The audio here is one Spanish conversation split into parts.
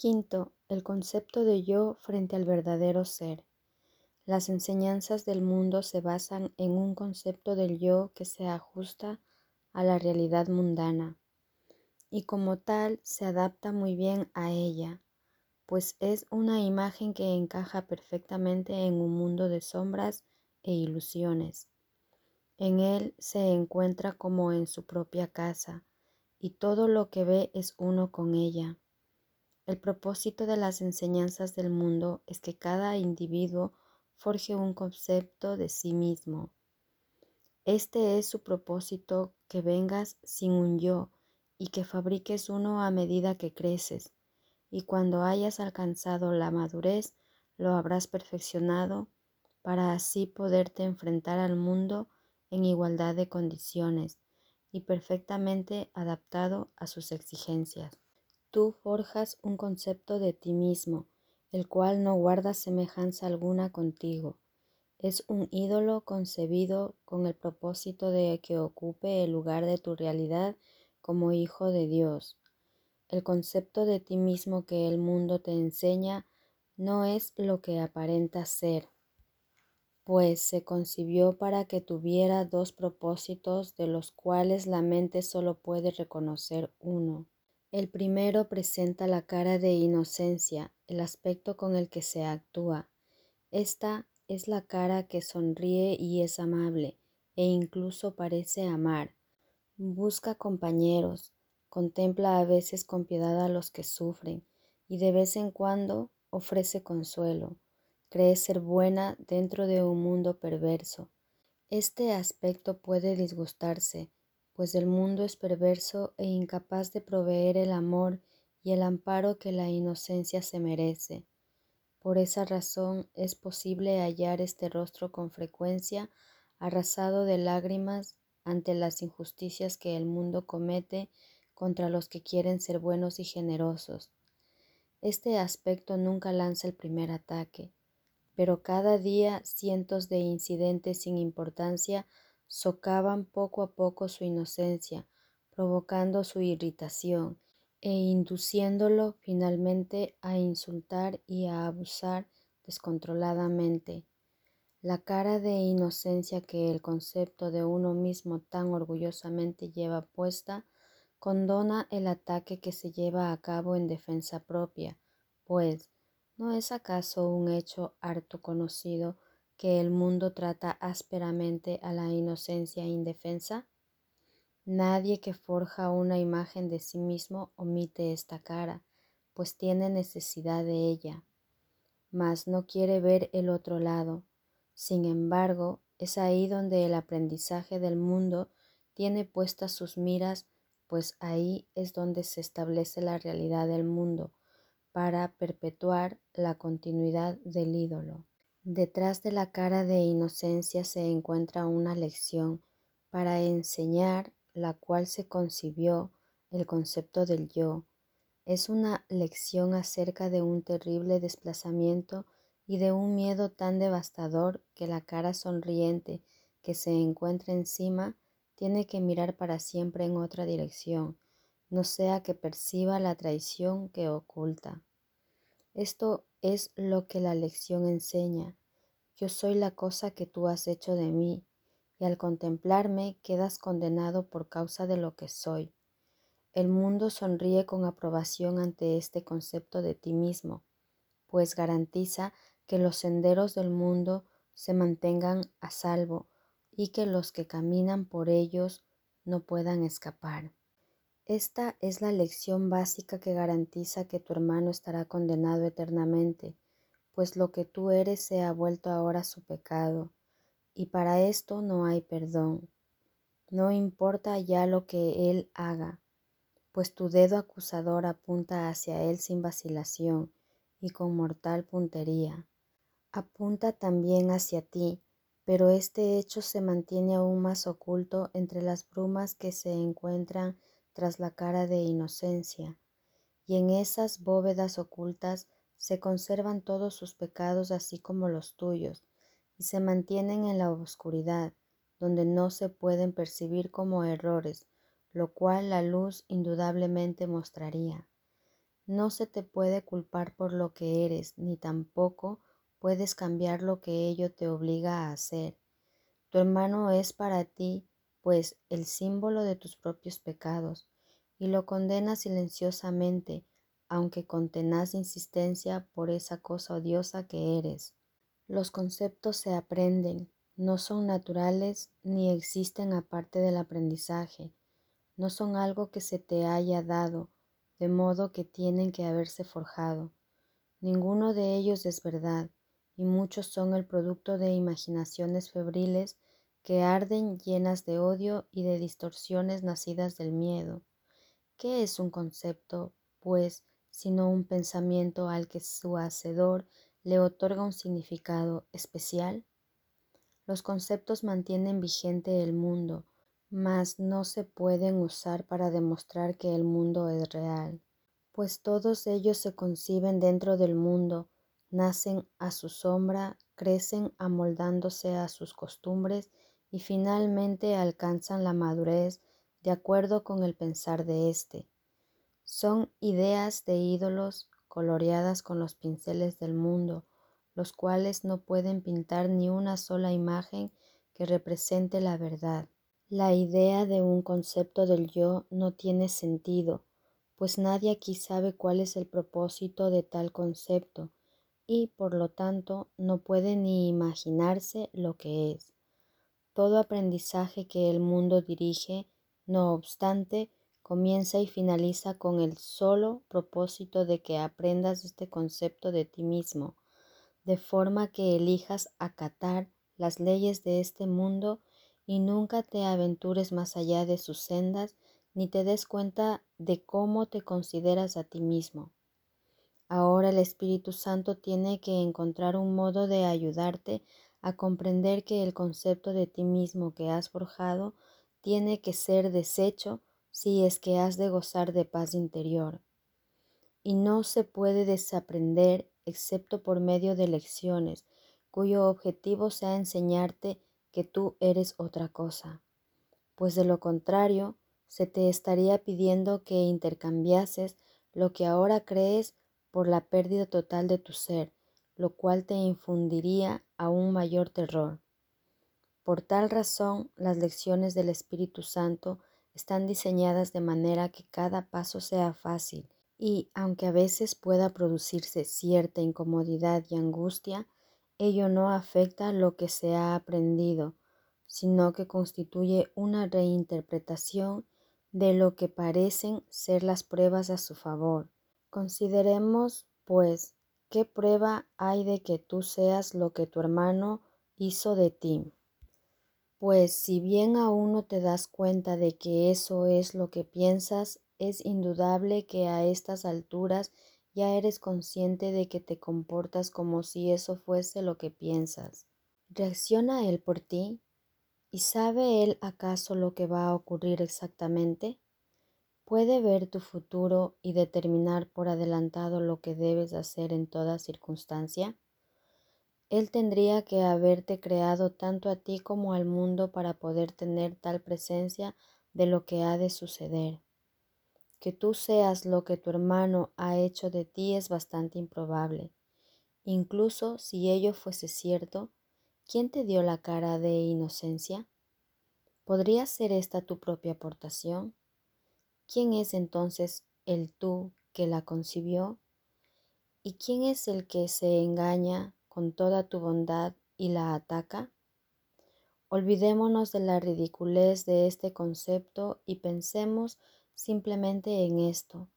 Quinto, el concepto de yo frente al verdadero ser. Las enseñanzas del mundo se basan en un concepto del yo que se ajusta a la realidad mundana y como tal se adapta muy bien a ella, pues es una imagen que encaja perfectamente en un mundo de sombras e ilusiones. En él se encuentra como en su propia casa y todo lo que ve es uno con ella. El propósito de las enseñanzas del mundo es que cada individuo forje un concepto de sí mismo. Este es su propósito, que vengas sin un yo y que fabriques uno a medida que creces, y cuando hayas alcanzado la madurez, lo habrás perfeccionado para así poderte enfrentar al mundo en igualdad de condiciones y perfectamente adaptado a sus exigencias. Tú forjas un concepto de ti mismo, el cual no guarda semejanza alguna contigo. Es un ídolo concebido con el propósito de que ocupe el lugar de tu realidad como hijo de Dios. El concepto de ti mismo que el mundo te enseña no es lo que aparenta ser, pues se concibió para que tuviera dos propósitos de los cuales la mente solo puede reconocer uno. El primero presenta la cara de inocencia, el aspecto con el que se actúa. Esta es la cara que sonríe y es amable, e incluso parece amar. Busca compañeros, contempla a veces con piedad a los que sufren, y de vez en cuando ofrece consuelo. Cree ser buena dentro de un mundo perverso. Este aspecto puede disgustarse, pues el mundo es perverso e incapaz de proveer el amor y el amparo que la inocencia se merece. Por esa razón es posible hallar este rostro con frecuencia arrasado de lágrimas ante las injusticias que el mundo comete contra los que quieren ser buenos y generosos. Este aspecto nunca lanza el primer ataque, pero cada día cientos de incidentes sin importancia socavan poco a poco su inocencia, provocando su irritación e induciéndolo finalmente a insultar y a abusar descontroladamente. La cara de inocencia que el concepto de uno mismo tan orgullosamente lleva puesta condona el ataque que se lleva a cabo en defensa propia, pues ¿no es acaso un hecho harto conocido que el mundo trata ásperamente a la inocencia indefensa? Nadie que forja una imagen de sí mismo omite esta cara, pues tiene necesidad de ella, mas no quiere ver el otro lado. Sin embargo, es ahí donde el aprendizaje del mundo tiene puestas sus miras, pues ahí es donde se establece la realidad del mundo, para perpetuar la continuidad del ídolo. Detrás de la cara de inocencia se encuentra una lección para enseñar la cual se concibió el concepto del yo. Es una lección acerca de un terrible desplazamiento y de un miedo tan devastador que la cara sonriente que se encuentra encima tiene que mirar para siempre en otra dirección, no sea que perciba la traición que oculta. Esto es lo que la lección enseña. Yo soy la cosa que tú has hecho de mí, y al contemplarme quedas condenado por causa de lo que soy. El mundo sonríe con aprobación ante este concepto de ti mismo, pues garantiza que los senderos del mundo se mantengan a salvo y que los que caminan por ellos no puedan escapar. Esta es la lección básica que garantiza que tu hermano estará condenado eternamente, pues lo que tú eres se ha vuelto ahora su pecado, y para esto no hay perdón. No importa ya lo que él haga, pues tu dedo acusador apunta hacia él sin vacilación y con mortal puntería. Apunta también hacia ti, pero este hecho se mantiene aún más oculto entre las brumas que se encuentran tras la cara de inocencia, y en esas bóvedas ocultas se conservan todos sus pecados así como los tuyos, y se mantienen en la oscuridad, donde no se pueden percibir como errores, lo cual la luz indudablemente mostraría. No se te puede culpar por lo que eres, ni tampoco puedes cambiar lo que ello te obliga a hacer. Tu hermano es para ti, pues, el símbolo de tus propios pecados, y lo condenas silenciosamente, aunque con tenaz insistencia por esa cosa odiosa que eres. Los conceptos se aprenden, no son naturales ni existen aparte del aprendizaje, no son algo que se te haya dado, de modo que tienen que haberse forjado. Ninguno de ellos es verdad, y muchos son el producto de imaginaciones febriles que arden llenas de odio y de distorsiones nacidas del miedo. ¿Qué es un concepto, pues, sino un pensamiento al que su hacedor le otorga un significado especial? Los conceptos mantienen vigente el mundo, mas no se pueden usar para demostrar que el mundo es real, pues todos ellos se conciben dentro del mundo, nacen a su sombra, crecen amoldándose a sus costumbres y finalmente alcanzan la madurez de acuerdo con el pensar de éste. Son ideas de ídolos coloreadas con los pinceles del mundo, los cuales no pueden pintar ni una sola imagen que represente la verdad. La idea de un concepto del yo no tiene sentido, pues nadie aquí sabe cuál es el propósito de tal concepto y por lo tanto no puede ni imaginarse lo que es. Todo aprendizaje que el mundo dirige, no obstante, comienza y finaliza con el solo propósito de que aprendas este concepto de ti mismo, de forma que elijas acatar las leyes de este mundo y nunca te aventures más allá de sus sendas ni te des cuenta de cómo te consideras a ti mismo. Ahora el Espíritu Santo tiene que encontrar un modo de ayudarte a comprender que el concepto de ti mismo que has forjado tiene que ser deshecho si es que has de gozar de paz interior. Y no se puede desaprender excepto por medio de lecciones, cuyo objetivo sea enseñarte que tú eres otra cosa, pues de lo contrario se te estaría pidiendo que intercambiases lo que ahora crees por la pérdida total de tu ser, lo cual te infundiría aún mayor terror. Por tal razón, las lecciones del Espíritu Santo están diseñadas de manera que cada paso sea fácil y, aunque a veces pueda producirse cierta incomodidad y angustia, ello no afecta lo que se ha aprendido, sino que constituye una reinterpretación de lo que parecen ser las pruebas a su favor. Consideremos, pues, qué prueba hay de que tú seas lo que tu hermano hizo de ti. Pues si bien aún no te das cuenta de que eso es lo que piensas, es indudable que a estas alturas ya eres consciente de que te comportas como si eso fuese lo que piensas. ¿Reacciona él por ti? ¿Y sabe él acaso lo que va a ocurrir exactamente? ¿Puede ver tu futuro y determinar por adelantado lo que debes hacer en toda circunstancia? Él tendría que haberte creado tanto a ti como al mundo para poder tener tal presencia de lo que ha de suceder. Que tú seas lo que tu hermano ha hecho de ti es bastante improbable. Incluso si ello fuese cierto, ¿quién te dio la cara de inocencia? ¿Podría ser esta tu propia aportación? ¿Quién es entonces el tú que la concibió? ¿Y quién es el que se engaña con toda tu bondad y la ataca? Olvidémonos de la ridiculez de este concepto y pensemos simplemente en esto.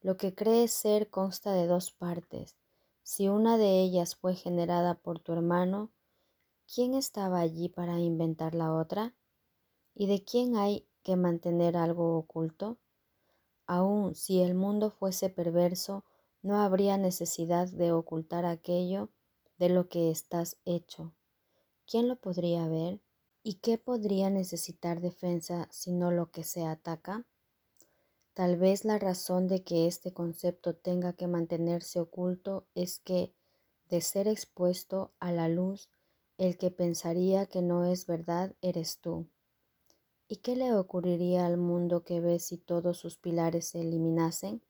Lo que crees ser consta de dos partes. Si una de ellas fue generada por tu hermano, ¿quién estaba allí para inventar la otra? ¿Y de quién hay que mantener algo oculto? Aun si el mundo fuese perverso, no habría necesidad de ocultar aquello de lo que estás hecho. ¿Quién lo podría ver? ¿Y qué podría necesitar defensa sino lo que se ataca? Tal vez la razón de que este concepto tenga que mantenerse oculto es que, de ser expuesto a la luz, el que pensaría que no es verdad eres tú. ¿Y qué le ocurriría al mundo que ve si todos sus pilares se eliminasen?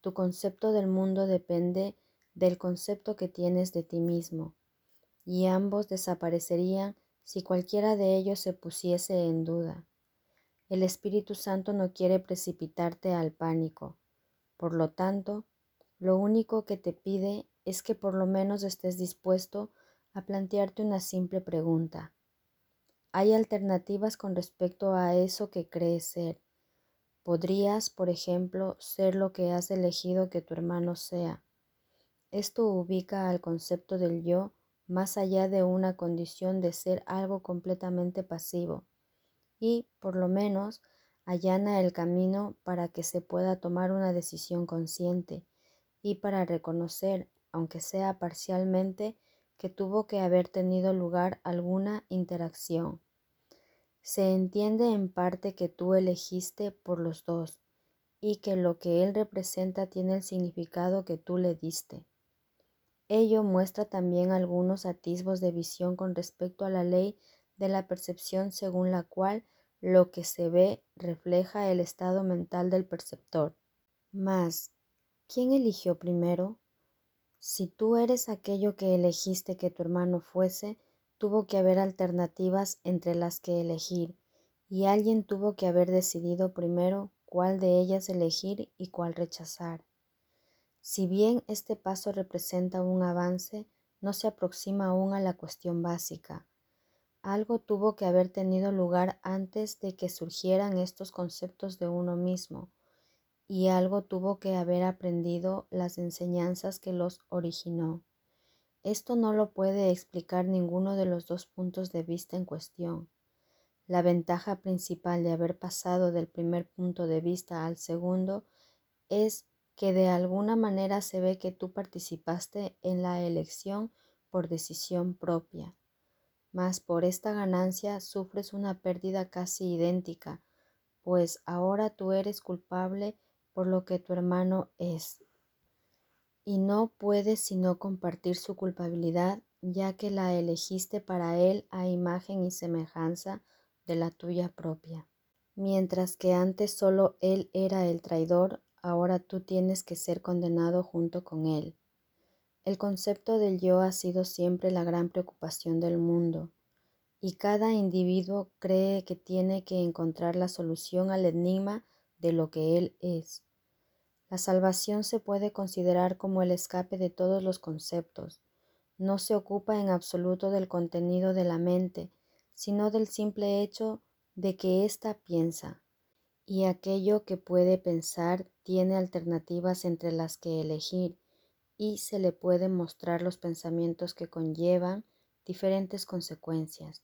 tu concepto del mundo depende del concepto que tienes de ti mismo, y ambos desaparecerían si cualquiera de ellos se pusiese en duda. El Espíritu Santo no quiere precipitarte al pánico. Por lo tanto, lo único que te pide es que por lo menos estés dispuesto a plantearte una simple pregunta. Hay alternativas con respecto a eso que crees ser. Podrías, por ejemplo, ser lo que has elegido que tu hermano sea. Esto ubica al concepto del yo más allá de una condición de ser algo completamente pasivo y, por lo menos, allana el camino para que se pueda tomar una decisión consciente y para reconocer, aunque sea parcialmente, que tuvo que haber tenido lugar alguna interacción. Se entiende en parte que tú elegiste por los dos y que lo que él representa tiene el significado que tú le diste. Ello muestra también algunos atisbos de visión con respecto a la ley de la percepción según la cual lo que se ve refleja el estado mental del perceptor. Mas, ¿quién eligió primero? Si tú eres aquello que elegiste que tu hermano fuese, tuvo que haber alternativas entre las que elegir, y alguien tuvo que haber decidido primero cuál de ellas elegir y cuál rechazar. Si bien este paso representa un avance, no se aproxima aún a la cuestión básica. Algo tuvo que haber tenido lugar antes de que surgieran estos conceptos de uno mismo, y algo tuvo que haber aprendido las enseñanzas que los originó. Esto no lo puede explicar ninguno de los dos puntos de vista en cuestión. La ventaja principal de haber pasado del primer punto de vista al segundo es que de alguna manera se ve que tú participaste en la elección por decisión propia, mas por esta ganancia sufres una pérdida casi idéntica, pues ahora tú eres culpable por lo que tu hermano es, y no puedes sino compartir su culpabilidad, ya que la elegiste para él a imagen y semejanza de la tuya propia. Mientras que antes solo él era el traidor, ahora tú tienes que ser condenado junto con él. El concepto del yo ha sido siempre la gran preocupación del mundo, y cada individuo cree que tiene que encontrar la solución al enigma de lo que él es. La salvación se puede considerar como el escape de todos los conceptos. No se ocupa en absoluto del contenido de la mente, sino del simple hecho de que ésta piensa y aquello que puede pensar tiene alternativas entre las que elegir y se le pueden mostrar los pensamientos que conllevan diferentes consecuencias.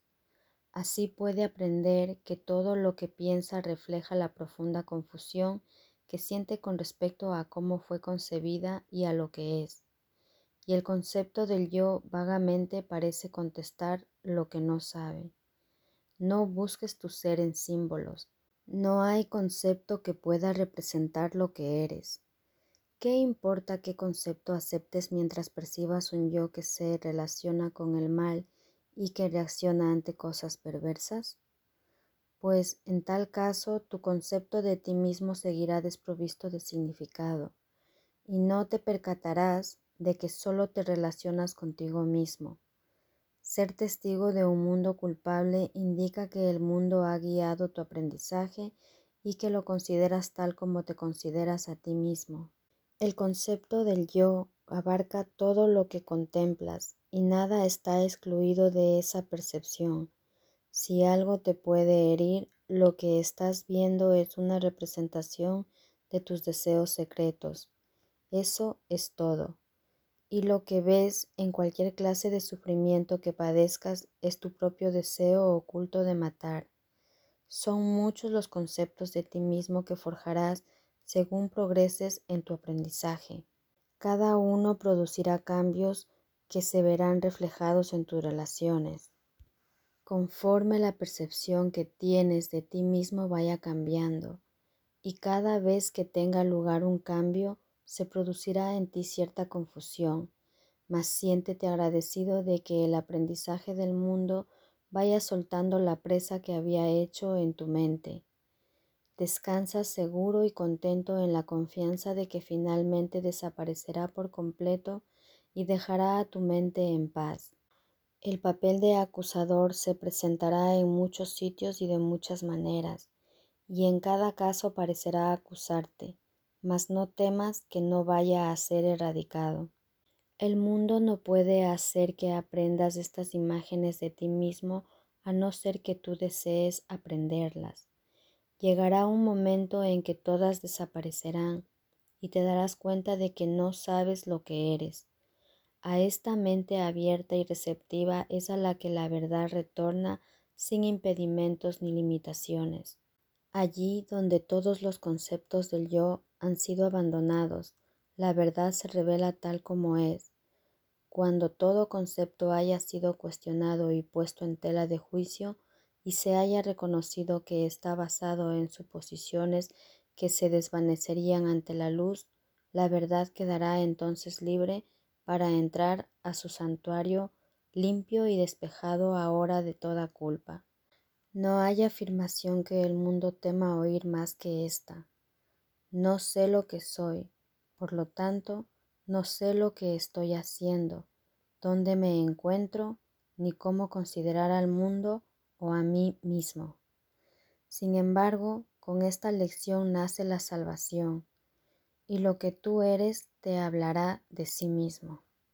Así puede aprender que todo lo que piensa refleja la profunda confusión que siente con respecto a cómo fue concebida y a lo que es. Y el concepto del yo vagamente parece contestar lo que no sabe. No busques tu ser en símbolos, no hay concepto que pueda representar lo que eres. ¿Qué importa qué concepto aceptes mientras percibas un yo que se relaciona con el mal y que reacciona ante cosas perversas? Pues en tal caso tu concepto de ti mismo seguirá desprovisto de significado y no te percatarás de que solo te relacionas contigo mismo. Ser testigo de un mundo culpable indica que el mundo ha guiado tu aprendizaje y que lo consideras tal como te consideras a ti mismo. El concepto del yo abarca todo lo que contemplas y nada está excluido de esa percepción. Si algo te puede herir, lo que estás viendo es una representación de tus deseos secretos. Eso es todo y lo que ves en cualquier clase de sufrimiento que padezcas es tu propio deseo oculto de matar. Son muchos los conceptos de ti mismo que forjarás según progreses en tu aprendizaje. Cada uno producirá cambios que se verán reflejados en tus relaciones. Conforme la percepción que tienes de ti mismo vaya cambiando, y cada vez que tenga lugar un cambio, se producirá en ti cierta confusión, mas siéntete agradecido de que el aprendizaje del mundo vaya soltando la presa que había hecho en tu mente. Descansa seguro y contento en la confianza de que finalmente desaparecerá por completo y dejará a tu mente en paz. El papel de acusador se presentará en muchos sitios y de muchas maneras, y en cada caso parecerá acusarte, mas no temas que no vaya a ser erradicado. El mundo no puede hacer que aprendas estas imágenes de ti mismo a no ser que tú desees aprenderlas. Llegará un momento en que todas desaparecerán y te darás cuenta de que no sabes lo que eres. A esta mente abierta y receptiva es a la que la verdad retorna sin impedimentos ni limitaciones. Allí donde todos los conceptos del yo han sido abandonados, la verdad se revela tal como es. Cuando todo concepto haya sido cuestionado y puesto en tela de juicio, y se haya reconocido que está basado en suposiciones que se desvanecerían ante la luz, la verdad quedará entonces libre para entrar a su santuario limpio y despejado ahora de toda culpa. No hay afirmación que el mundo tema oír más que esta. No sé lo que soy, por lo tanto, no sé lo que estoy haciendo, dónde me encuentro, ni cómo considerar al mundo o a mí mismo. Sin embargo, con esta lección nace la salvación, y lo que tú eres te hablará de sí mismo.